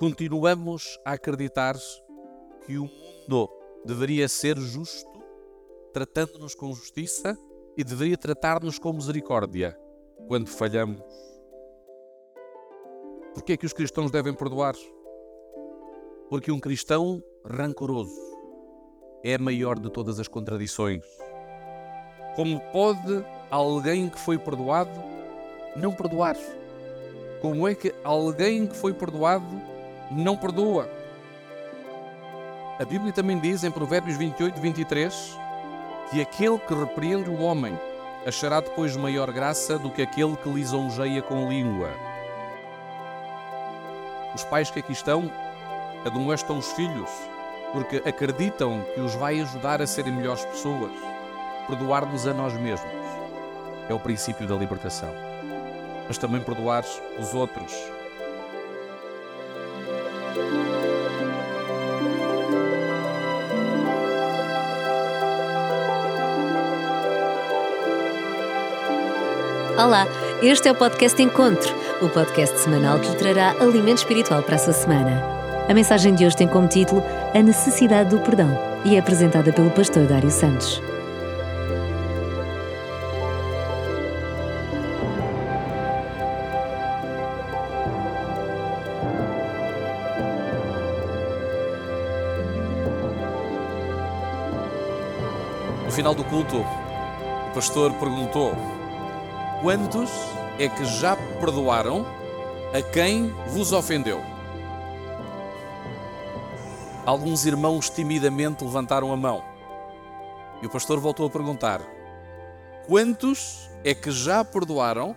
continuamos a acreditar que o mundo deveria ser justo, tratando-nos com justiça e deveria tratar-nos com misericórdia quando falhamos. Por que é que os cristãos devem perdoar? Porque um cristão rancoroso é a maior de todas as contradições. Como pode alguém que foi perdoado não perdoar? Como é que alguém que foi perdoado não perdoa? A Bíblia também diz em Provérbios 28, 23 que aquele que repreende o homem achará depois maior graça do que aquele que lisonjeia com língua. Os pais que aqui estão admoestam os filhos porque acreditam que os vai ajudar a serem melhores pessoas. Perdoar-nos a nós mesmos é o princípio da libertação, mas também perdoar os outros. Olá, este é o podcast Encontro, o podcast semanal que lhe trará alimento espiritual para a sua semana. A mensagem de hoje tem como título A Necessidade do Perdão e é apresentada pelo pastor Dário Santos. No final do culto, o pastor perguntou: Quantos é que já perdoaram a quem vos ofendeu? Alguns irmãos timidamente levantaram a mão. E o pastor voltou a perguntar: Quantos é que já perdoaram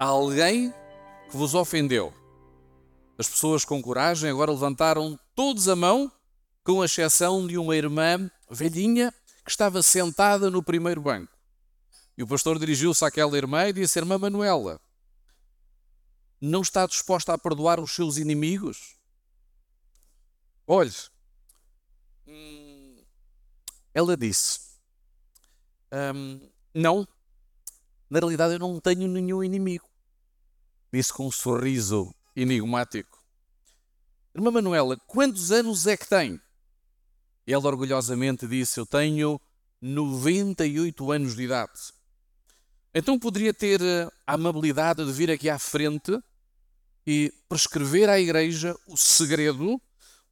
a alguém que vos ofendeu? As pessoas com coragem agora levantaram todos a mão, com exceção de uma irmã velhinha que estava sentada no primeiro banco. E o pastor dirigiu-se àquela irmã e disse: Irmã Manuela, não está disposta a perdoar os seus inimigos? Olhe, ela disse: hum, Não, na realidade eu não tenho nenhum inimigo. Disse com um sorriso enigmático. Irmã Manuela, quantos anos é que tem? Ela orgulhosamente disse: Eu tenho 98 anos de idade. Então poderia ter eh, a amabilidade de vir aqui à frente e prescrever à igreja o segredo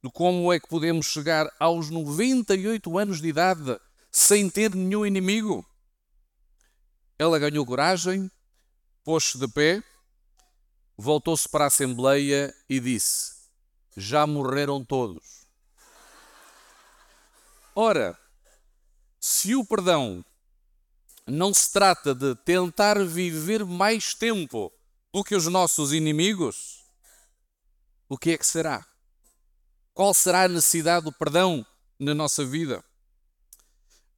de como é que podemos chegar aos 98 anos de idade sem ter nenhum inimigo? Ela ganhou coragem, pôs-se de pé, voltou-se para a Assembleia e disse: Já morreram todos. Ora, se o perdão não se trata de tentar viver mais tempo do que os nossos inimigos, o que é que será? Qual será a necessidade do perdão na nossa vida?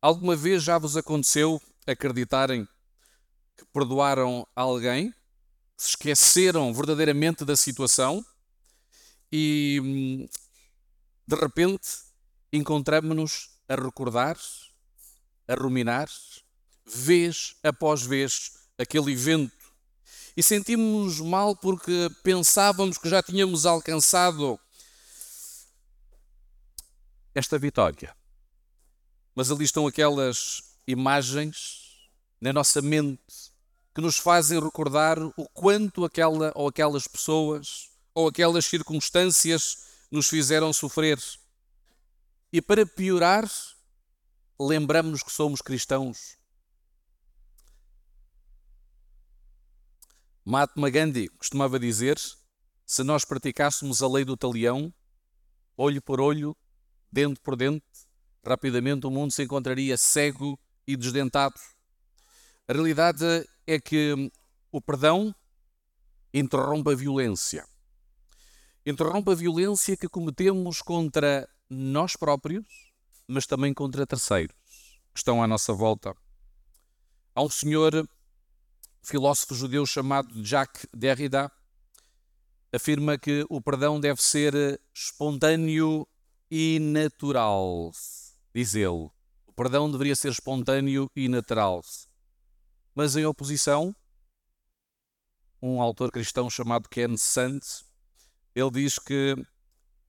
Alguma vez já vos aconteceu acreditarem que perdoaram alguém, se esqueceram verdadeiramente da situação e hum, de repente encontramos-nos a recordar, a ruminar, vez após vez, aquele evento. E sentimos-nos mal porque pensávamos que já tínhamos alcançado esta vitória. Mas ali estão aquelas imagens na nossa mente que nos fazem recordar o quanto aquela ou aquelas pessoas ou aquelas circunstâncias nos fizeram sofrer. E para piorar, lembramos-nos que somos cristãos Mahatma Gandhi costumava dizer: se nós praticássemos a lei do talião, olho por olho, dente por dente, rapidamente o mundo se encontraria cego e desdentado. A realidade é que o perdão interrompe a violência. Interrompe a violência que cometemos contra nós próprios, mas também contra terceiros que estão à nossa volta. Há um senhor filósofo judeu chamado Jacques Derrida afirma que o perdão deve ser espontâneo e natural. Diz ele. O perdão deveria ser espontâneo e natural. Mas em oposição, um autor cristão chamado Ken Sant, ele diz que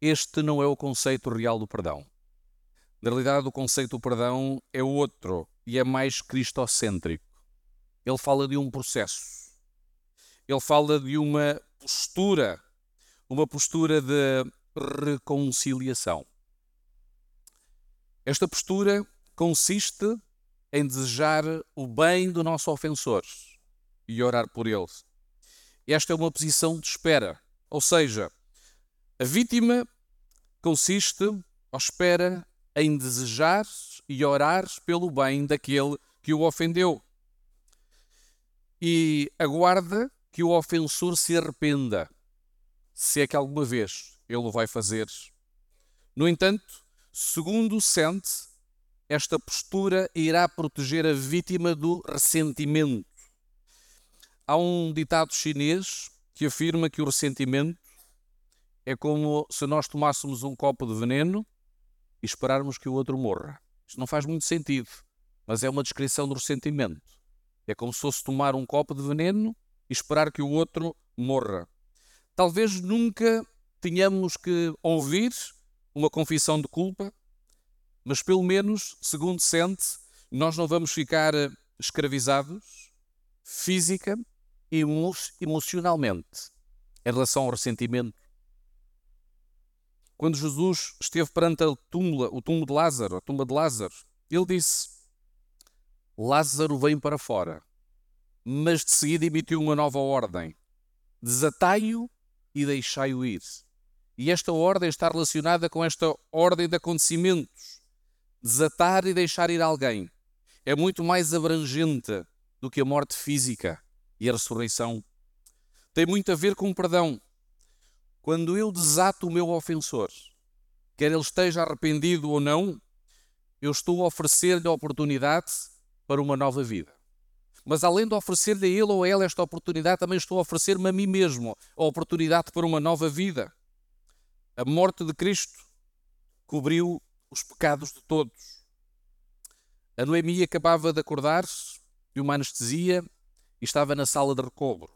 este não é o conceito real do perdão. Na realidade, o conceito do perdão é outro e é mais cristocêntrico. Ele fala de um processo. Ele fala de uma postura, uma postura de reconciliação. Esta postura consiste em desejar o bem do nosso ofensor e orar por ele. Esta é uma posição de espera, ou seja, a vítima consiste ou espera em desejar e orar pelo bem daquele que o ofendeu. E aguarda que o ofensor se arrependa, se é que alguma vez ele o vai fazer. No entanto, segundo sente, esta postura irá proteger a vítima do ressentimento. Há um ditado chinês que afirma que o ressentimento é como se nós tomássemos um copo de veneno e esperarmos que o outro morra. Isto não faz muito sentido, mas é uma descrição do ressentimento. É como se fosse tomar um copo de veneno e esperar que o outro morra. Talvez nunca tenhamos que ouvir uma confissão de culpa, mas pelo menos, segundo sente, nós não vamos ficar escravizados física e emocionalmente em relação ao ressentimento quando Jesus esteve perante a o túmulo de Lázaro, a tumba de Lázaro, ele disse: Lázaro vem para fora. Mas de seguida emitiu uma nova ordem: desatai-o e deixai-o ir. E esta ordem está relacionada com esta ordem de acontecimentos. Desatar e deixar ir alguém é muito mais abrangente do que a morte física e a ressurreição. Tem muito a ver com o perdão. Quando eu desato o meu ofensor, quer ele esteja arrependido ou não, eu estou a oferecer-lhe a oportunidade para uma nova vida. Mas além de oferecer-lhe a ele ou a ela esta oportunidade, também estou a oferecer-me a mim mesmo a oportunidade para uma nova vida. A morte de Cristo cobriu os pecados de todos. A Noemi acabava de acordar-se de uma anestesia e estava na sala de recobro.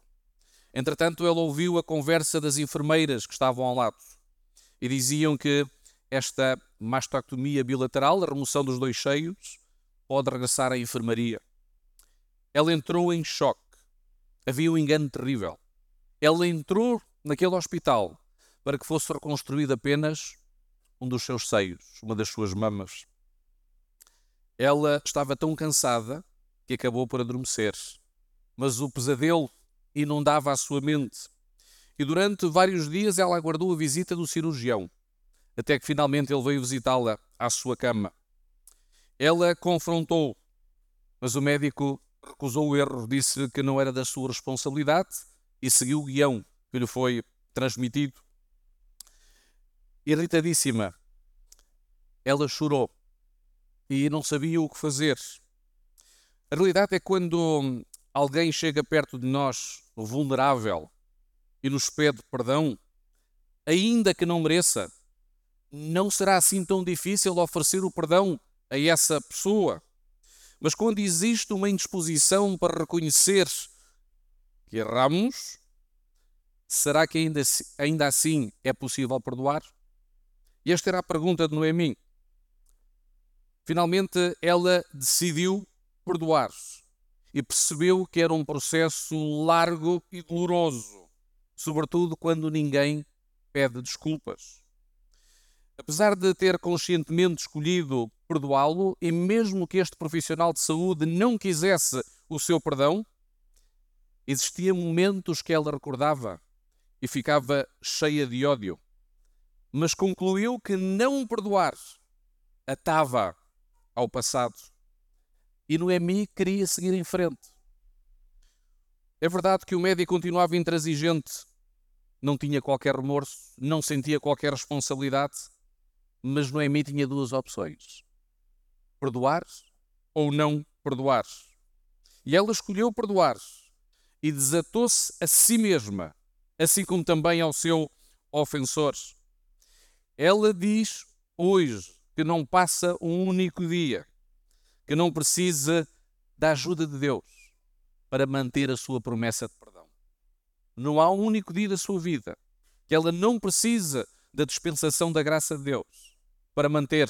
Entretanto, ele ouviu a conversa das enfermeiras que estavam ao lado e diziam que esta mastectomia bilateral, a remoção dos dois cheios, pode regressar à enfermaria. Ela entrou em choque. Havia um engano terrível. Ela entrou naquele hospital para que fosse reconstruído apenas um dos seus seios, uma das suas mamas. Ela estava tão cansada que acabou por adormecer. Mas o pesadelo inundava a sua mente. E durante vários dias ela aguardou a visita do cirurgião, até que finalmente ele veio visitá-la à sua cama. Ela confrontou, mas o médico recusou o erro, disse que não era da sua responsabilidade e seguiu o guião que lhe foi transmitido. Irritadíssima, ela chorou e não sabia o que fazer. A realidade é que quando alguém chega perto de nós vulnerável e nos pede perdão, ainda que não mereça, não será assim tão difícil oferecer o perdão a essa pessoa. Mas quando existe uma indisposição para reconhecer que erramos, será que ainda, ainda assim é possível perdoar? E esta era a pergunta de Noemi. Finalmente ela decidiu perdoar e percebeu que era um processo largo e doloroso, sobretudo quando ninguém pede desculpas. Apesar de ter conscientemente escolhido perdoá-lo, e mesmo que este profissional de saúde não quisesse o seu perdão, existiam momentos que ela recordava e ficava cheia de ódio. Mas concluiu que não perdoar atava ao passado e Noemi queria seguir em frente. É verdade que o médico continuava intransigente, não tinha qualquer remorso, não sentia qualquer responsabilidade, mas Noemi tinha duas opções: perdoar ou não perdoar. E ela escolheu perdoar e desatou-se a si mesma, assim como também ao seu ofensor. Ela diz hoje que não passa um único dia que não precisa da ajuda de Deus para manter a sua promessa de perdão. Não há um único dia da sua vida que ela não precisa da dispensação da graça de Deus para manter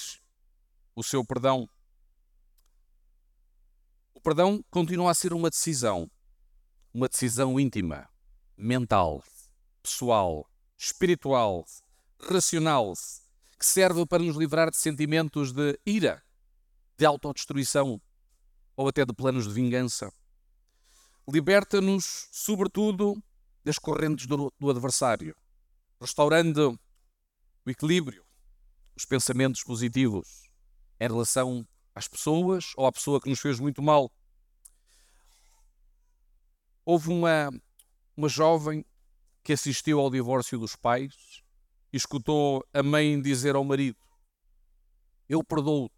o seu perdão. O perdão continua a ser uma decisão, uma decisão íntima, mental, pessoal, espiritual, racional, que serve para nos livrar de sentimentos de ira, de autodestruição ou até de planos de vingança. Liberta-nos, sobretudo, das correntes do, do adversário, restaurando o equilíbrio, os pensamentos positivos em relação às pessoas ou à pessoa que nos fez muito mal. Houve uma, uma jovem que assistiu ao divórcio dos pais e escutou a mãe dizer ao marido: Eu perdoo-te,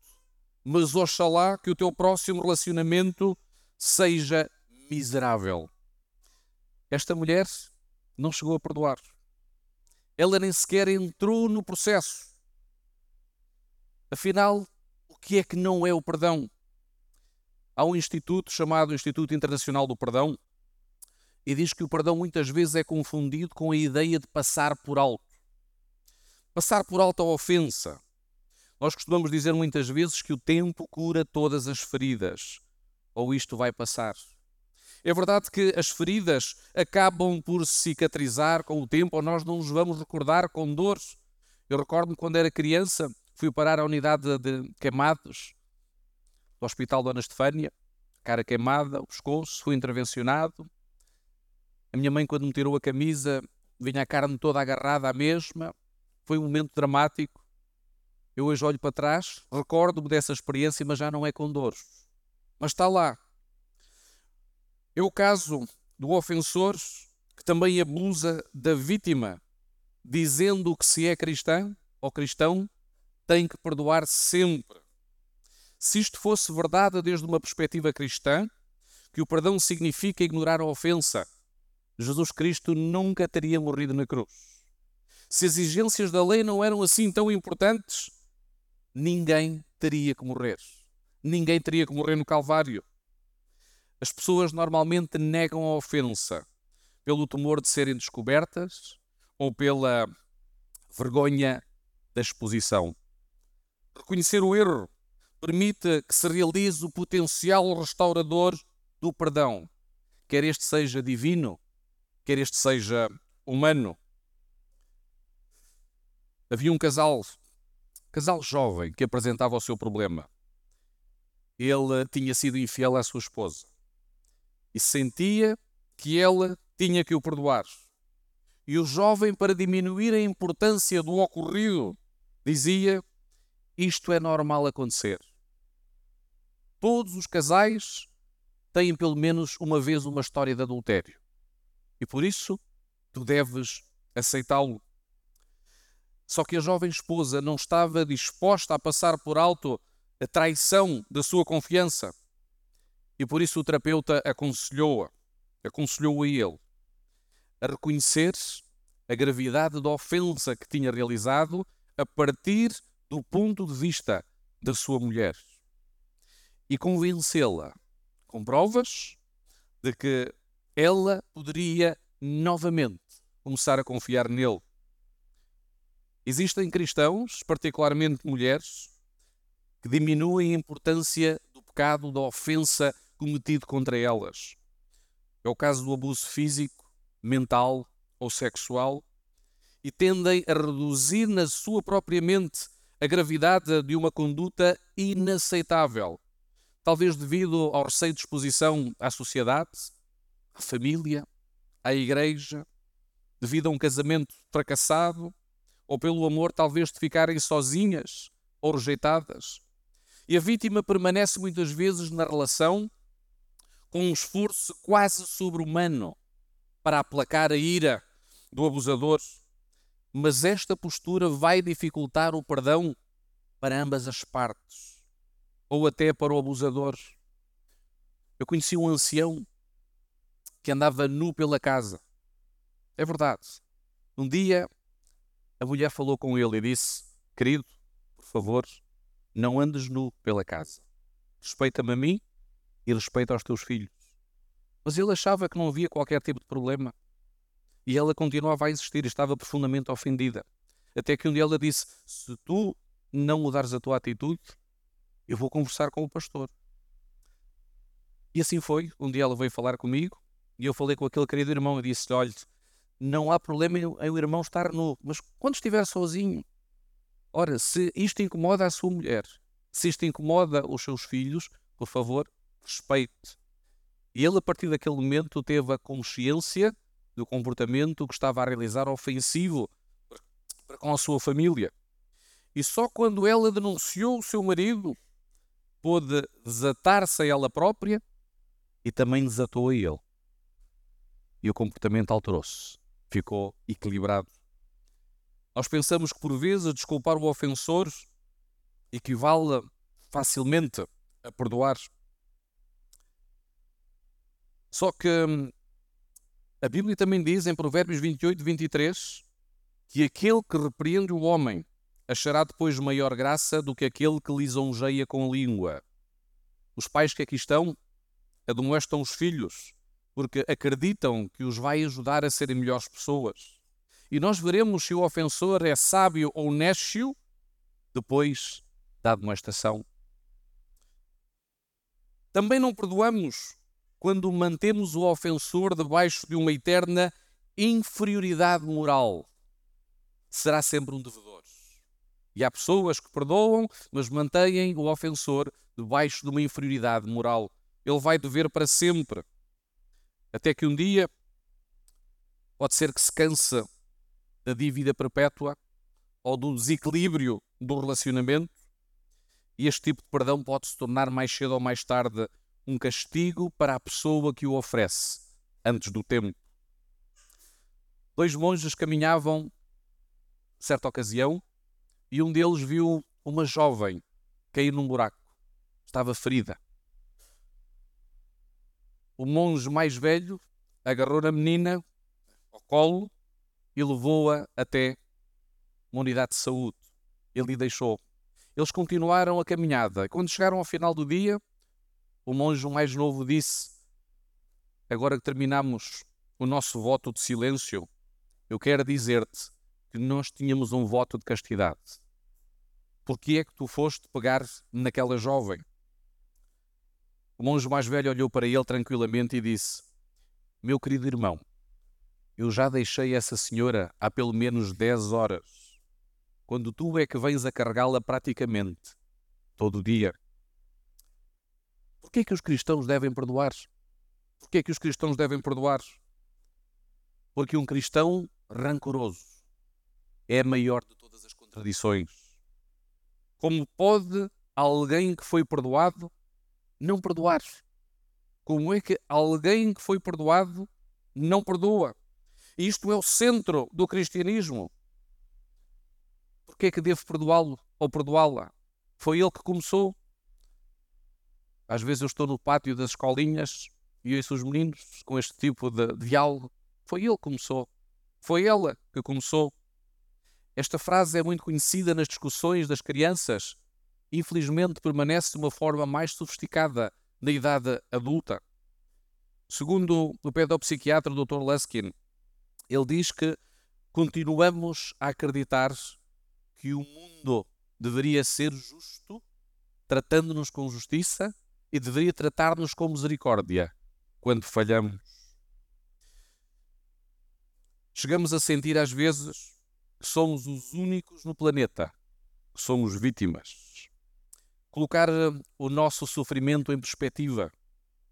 mas oxalá que o teu próximo relacionamento seja miserável. Esta mulher não chegou a perdoar. Ela nem sequer entrou no processo. Afinal, o que é que não é o perdão? Há um instituto chamado Instituto Internacional do Perdão e diz que o perdão muitas vezes é confundido com a ideia de passar por alto. Passar por alto a ofensa. Nós costumamos dizer muitas vezes que o tempo cura todas as feridas, ou isto vai passar. É verdade que as feridas acabam por cicatrizar com o tempo, ou nós não nos vamos recordar com dores. Eu recordo-me quando era criança, fui parar à unidade de queimados do Hospital Dona Estefânia, cara queimada, o pescoço, fui intervencionado. A minha mãe, quando me tirou a camisa, vinha a carne toda agarrada à mesma. Foi um momento dramático. Eu hoje olho para trás, recordo-me dessa experiência, mas já não é com dores. Mas está lá, é o caso do ofensor que também abusa da vítima, dizendo que se é cristão ou cristão, tem que perdoar sempre. Se isto fosse verdade desde uma perspectiva cristã, que o perdão significa ignorar a ofensa, Jesus Cristo nunca teria morrido na cruz. Se as exigências da lei não eram assim tão importantes, ninguém teria que morrer. Ninguém teria que morrer no Calvário. As pessoas normalmente negam a ofensa pelo temor de serem descobertas ou pela vergonha da exposição. Reconhecer o erro permite que se realize o potencial restaurador do perdão, quer este seja divino, quer este seja humano. Havia um casal, casal jovem, que apresentava o seu problema. Ele tinha sido infiel à sua esposa e sentia que ela tinha que o perdoar. E o jovem, para diminuir a importância do ocorrido, dizia: Isto é normal acontecer. Todos os casais têm pelo menos uma vez uma história de adultério. E por isso tu deves aceitá-lo. Só que a jovem esposa não estava disposta a passar por alto a traição da sua confiança. E por isso o terapeuta aconselhou-a, aconselhou a ele a reconhecer a gravidade da ofensa que tinha realizado a partir do ponto de vista da sua mulher e convencê-la com provas de que ela poderia novamente começar a confiar nele. Existem cristãos, particularmente mulheres, que diminuem a importância do pecado da ofensa cometido contra elas. É o caso do abuso físico, mental ou sexual e tendem a reduzir na sua própria mente a gravidade de uma conduta inaceitável, talvez devido ao receio de exposição à sociedade, à família, à igreja, devido a um casamento fracassado, ou pelo amor talvez de ficarem sozinhas ou rejeitadas. E a vítima permanece muitas vezes na relação com um esforço quase sobre-humano para aplacar a ira do abusador. Mas esta postura vai dificultar o perdão para ambas as partes, ou até para o abusador. Eu conheci um ancião que andava nu pela casa. É verdade. Um dia a mulher falou com ele e disse: Querido, por favor, não andes nu pela casa. Respeita-me a mim e respeito aos teus filhos. Mas ele achava que não havia qualquer tipo de problema. E ela continuava a insistir estava profundamente ofendida. Até que um dia ela disse: Se tu não mudares a tua atitude, eu vou conversar com o pastor. E assim foi. Um dia ela veio falar comigo e eu falei com aquele querido irmão e disse: Olha, não há problema em o irmão estar nu, mas quando estiver sozinho, ora, se isto incomoda a sua mulher, se isto incomoda os seus filhos, por favor, respeite. E ele, a partir daquele momento, teve a consciência do comportamento que estava a realizar ofensivo para com a sua família. E só quando ela denunciou o seu marido, pôde desatar-se a ela própria e também desatou a ele. E o comportamento alterou-se, ficou equilibrado. Nós pensamos que por vezes desculpar o ofensor equivale facilmente a perdoar. Só que hum, a Bíblia também diz em Provérbios 28, 23 que aquele que repreende o homem achará depois maior graça do que aquele que lisonjeia com língua. Os pais que aqui estão admoestam os filhos porque acreditam que os vai ajudar a serem melhores pessoas. E nós veremos se o ofensor é sábio ou nécio depois da admoestação. Também não perdoamos quando mantemos o ofensor debaixo de uma eterna inferioridade moral. Será sempre um devedor. E há pessoas que perdoam, mas mantêm o ofensor debaixo de uma inferioridade moral. Ele vai dever para sempre. Até que um dia pode ser que se cansa da dívida perpétua ou do desequilíbrio do relacionamento, e este tipo de perdão pode se tornar mais cedo ou mais tarde um castigo para a pessoa que o oferece, antes do tempo. Dois monges caminhavam, certa ocasião, e um deles viu uma jovem cair num buraco. Estava ferida. O monge mais velho agarrou na menina ao colo e levou-a até uma unidade de saúde. Ele lhe deixou. Eles continuaram a caminhada. Quando chegaram ao final do dia, o monge mais novo disse: Agora que terminamos o nosso voto de silêncio, eu quero dizer-te que nós tínhamos um voto de castidade. Por que é que tu foste pegar naquela jovem? O monge mais velho olhou para ele tranquilamente e disse: Meu querido irmão, eu já deixei essa senhora há pelo menos dez horas, quando tu é que vens a carregá-la praticamente todo dia. Por que é que os cristãos devem perdoar? Por que é que os cristãos devem perdoar? Porque um cristão rancoroso é a maior de todas as contradições. Como pode alguém que foi perdoado não perdoar? Como é que alguém que foi perdoado não perdoa? Isto é o centro do cristianismo. Porquê é que devo perdoá-lo ou perdoá-la? Foi ele que começou. Às vezes eu estou no pátio das escolinhas e ouço os meninos com este tipo de diálogo. Foi ele que começou. Foi ela que começou. Esta frase é muito conhecida nas discussões das crianças infelizmente permanece de uma forma mais sofisticada na idade adulta. Segundo o pedopsiquiatra Dr. Luskin, ele diz que continuamos a acreditar que o mundo deveria ser justo, tratando-nos com justiça, e deveria tratar-nos com misericórdia quando falhamos. Chegamos a sentir às vezes que somos os únicos no planeta que somos vítimas Colocar eh, o nosso sofrimento em perspectiva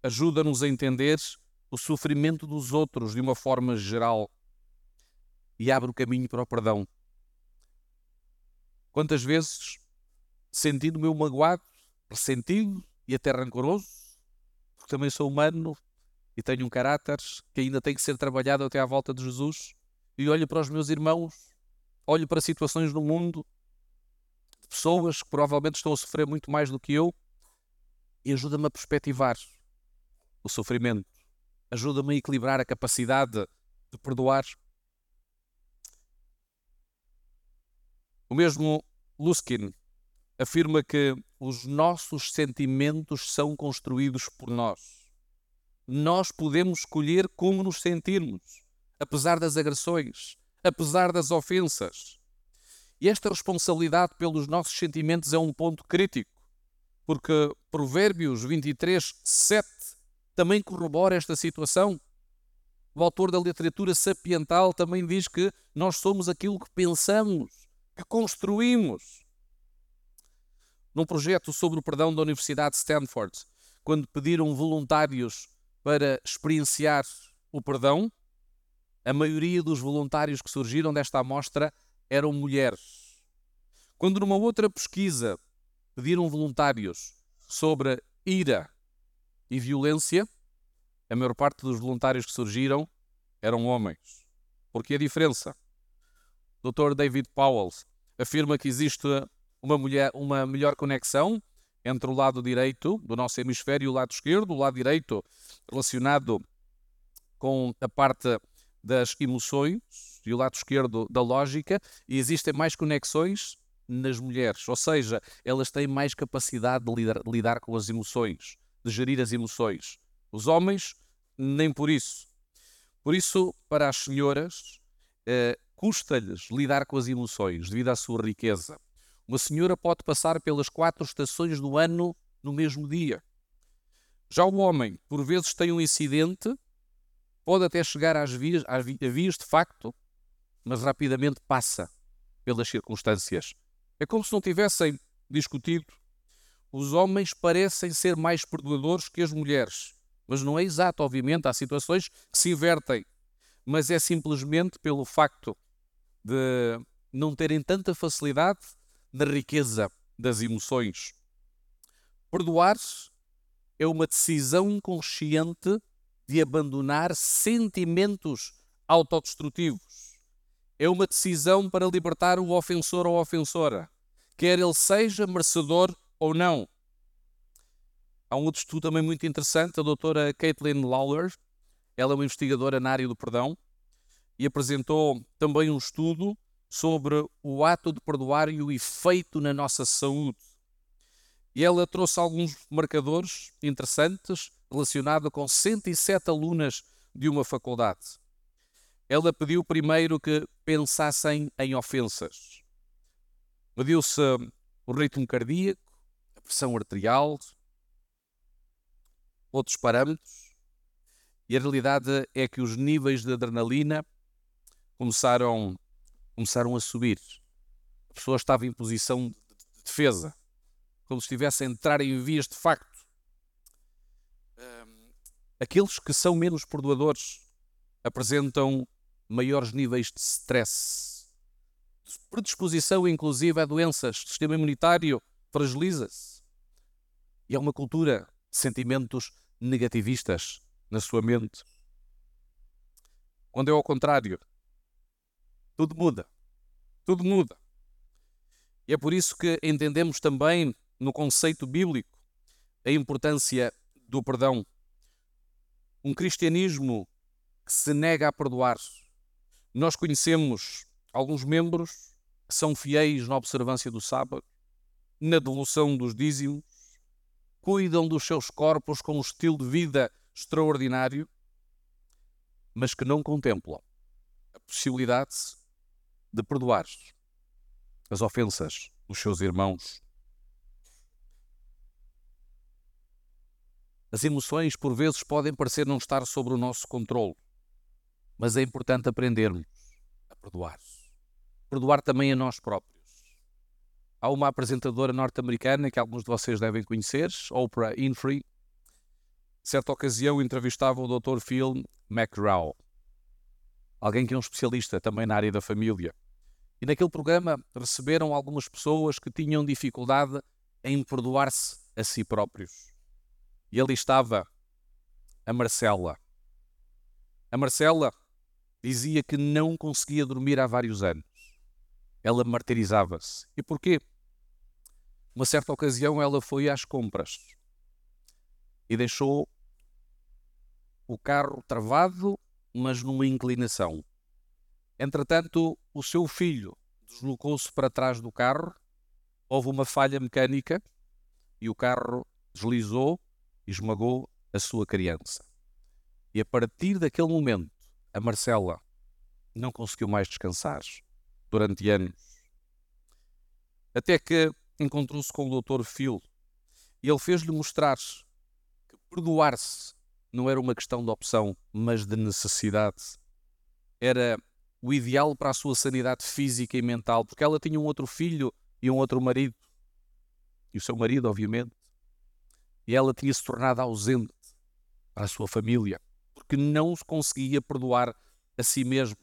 ajuda-nos a entender o sofrimento dos outros de uma forma geral e abre o caminho para o perdão. Quantas vezes, sentindo-me magoado, ressentido e até rancoroso, porque também sou humano e tenho um caráter que ainda tem que ser trabalhado até à volta de Jesus, e olho para os meus irmãos, olho para situações no mundo pessoas que provavelmente estão a sofrer muito mais do que eu e ajuda-me a perspectivar o sofrimento, ajuda-me a equilibrar a capacidade de perdoar. O mesmo Luskin afirma que os nossos sentimentos são construídos por nós. Nós podemos escolher como nos sentirmos, apesar das agressões, apesar das ofensas. E esta responsabilidade pelos nossos sentimentos é um ponto crítico, porque Provérbios 23, 7 também corrobora esta situação. O autor da literatura sapiental também diz que nós somos aquilo que pensamos, que construímos. Num projeto sobre o perdão da Universidade de Stanford, quando pediram voluntários para experienciar o perdão, a maioria dos voluntários que surgiram desta amostra eram mulheres. Quando numa outra pesquisa pediram voluntários sobre ira e violência, a maior parte dos voluntários que surgiram eram homens. Porque a diferença? O Dr. David Powell afirma que existe uma, mulher, uma melhor conexão entre o lado direito do nosso hemisfério e o lado esquerdo, o lado direito relacionado com a parte das emoções e o lado esquerdo da lógica, e existem mais conexões nas mulheres, ou seja, elas têm mais capacidade de lidar, de lidar com as emoções, de gerir as emoções. Os homens, nem por isso. Por isso, para as senhoras, eh, custa-lhes lidar com as emoções devido à sua riqueza. Uma senhora pode passar pelas quatro estações do ano no mesmo dia. Já o homem, por vezes, tem um incidente pode até chegar às vias, às vias de facto, mas rapidamente passa pelas circunstâncias. É como se não tivessem discutido. Os homens parecem ser mais perdoadores que as mulheres, mas não é exato, obviamente. Há situações que se invertem, mas é simplesmente pelo facto de não terem tanta facilidade na riqueza das emoções. Perdoar é uma decisão consciente de abandonar sentimentos autodestrutivos. É uma decisão para libertar o ofensor ou ofensora, quer ele seja merecedor ou não. Há um outro estudo também muito interessante, a doutora Caitlin Lawler, ela é uma investigadora na área do perdão, e apresentou também um estudo sobre o ato de perdoar e o efeito na nossa saúde. E ela trouxe alguns marcadores interessantes relacionada com 107 alunas de uma faculdade. Ela pediu primeiro que pensassem em ofensas. Mediu-se o ritmo cardíaco, a pressão arterial, outros parâmetros, e a realidade é que os níveis de adrenalina começaram, começaram a subir. A pessoa estava em posição de defesa, como se estivesse a entrar em vias de facto Aqueles que são menos perdoadores apresentam maiores níveis de stress, predisposição inclusive a doenças, o sistema imunitário fragiliza-se. E há uma cultura de sentimentos negativistas na sua mente. Quando é ao contrário, tudo muda. Tudo muda. E é por isso que entendemos também no conceito bíblico a importância do perdão um cristianismo que se nega a perdoar. Nós conhecemos alguns membros que são fiéis na observância do sábado, na devolução dos dízimos, cuidam dos seus corpos com um estilo de vida extraordinário, mas que não contemplam a possibilidade de perdoar as ofensas dos seus irmãos As emoções, por vezes, podem parecer não estar sob o nosso controle, mas é importante aprendermos a perdoar. Perdoar também a nós próprios. Há uma apresentadora norte-americana que alguns de vocês devem conhecer, Oprah Winfrey. Certa ocasião entrevistava o Dr. Phil McGraw, alguém que é um especialista também na área da família. E naquele programa receberam algumas pessoas que tinham dificuldade em perdoar-se a si próprios. E ali estava a Marcela. A Marcela dizia que não conseguia dormir há vários anos. Ela martirizava-se. E porquê? Uma certa ocasião ela foi às compras e deixou o carro travado, mas numa inclinação. Entretanto, o seu filho deslocou-se para trás do carro, houve uma falha mecânica e o carro deslizou esmagou a sua criança. E a partir daquele momento, a Marcela não conseguiu mais descansar durante anos. Até que encontrou-se com o Dr. Phil e ele fez-lhe mostrar que perdoar-se não era uma questão de opção, mas de necessidade. Era o ideal para a sua sanidade física e mental, porque ela tinha um outro filho e um outro marido. E o seu marido, obviamente. E ela tinha se tornado ausente para a sua família, porque não conseguia perdoar a si mesma.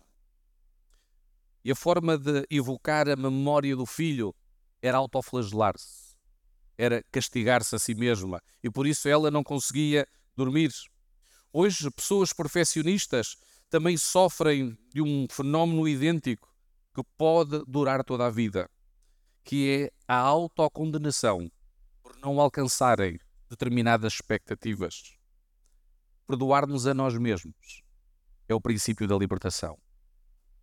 E a forma de evocar a memória do filho era autoflagelar-se, era castigar-se a si mesma, e por isso ela não conseguia dormir. Hoje, pessoas perfeccionistas também sofrem de um fenómeno idêntico que pode durar toda a vida, que é a autocondenação por não alcançarem determinadas expectativas. Perdoar-nos a nós mesmos é o princípio da libertação,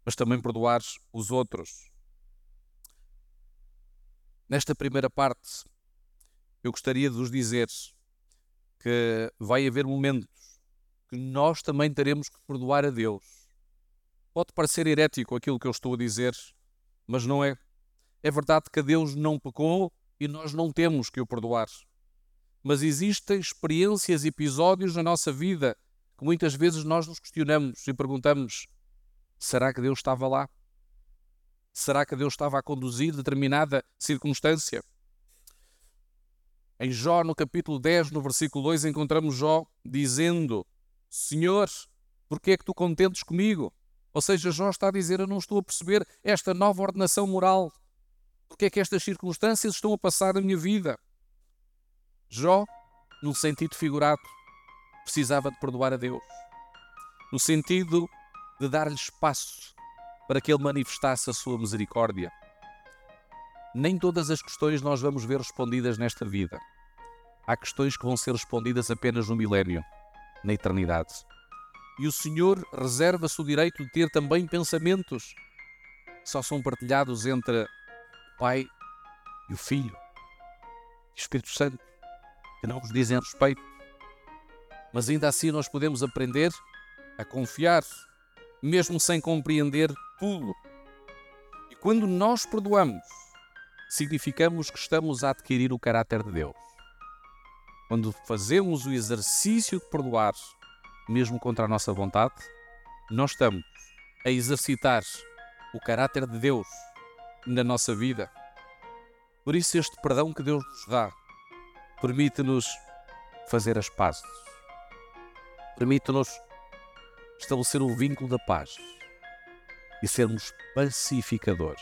mas também perdoar os outros. Nesta primeira parte, eu gostaria de vos dizer que vai haver momentos que nós também teremos que perdoar a Deus. Pode parecer herético aquilo que eu estou a dizer, mas não é. É verdade que Deus não pecou e nós não temos que o perdoar. Mas existem experiências episódios na nossa vida que muitas vezes nós nos questionamos e perguntamos: será que Deus estava lá? Será que Deus estava a conduzir determinada circunstância? Em Jó, no capítulo 10, no versículo 2, encontramos Jó dizendo: Senhor, que é que tu contentes comigo? Ou seja, Jó está a dizer: Eu não estou a perceber esta nova ordenação moral. Porque é que estas circunstâncias estão a passar na minha vida? Jó, num sentido figurado, precisava de perdoar a Deus. No sentido de dar-lhe espaço para que ele manifestasse a sua misericórdia. Nem todas as questões nós vamos ver respondidas nesta vida. Há questões que vão ser respondidas apenas no milénio na eternidade. E o Senhor reserva-se o direito de ter também pensamentos que só são partilhados entre o Pai e o Filho e o Espírito Santo, que não nos dizem respeito. Mas ainda assim nós podemos aprender a confiar, mesmo sem compreender tudo. E quando nós perdoamos, significamos que estamos a adquirir o caráter de Deus. Quando fazemos o exercício de perdoar, mesmo contra a nossa vontade, nós estamos a exercitar o caráter de Deus na nossa vida. Por isso, este perdão que Deus nos dá permite-nos fazer as pazes, permite-nos estabelecer o vínculo da paz e sermos pacificadores.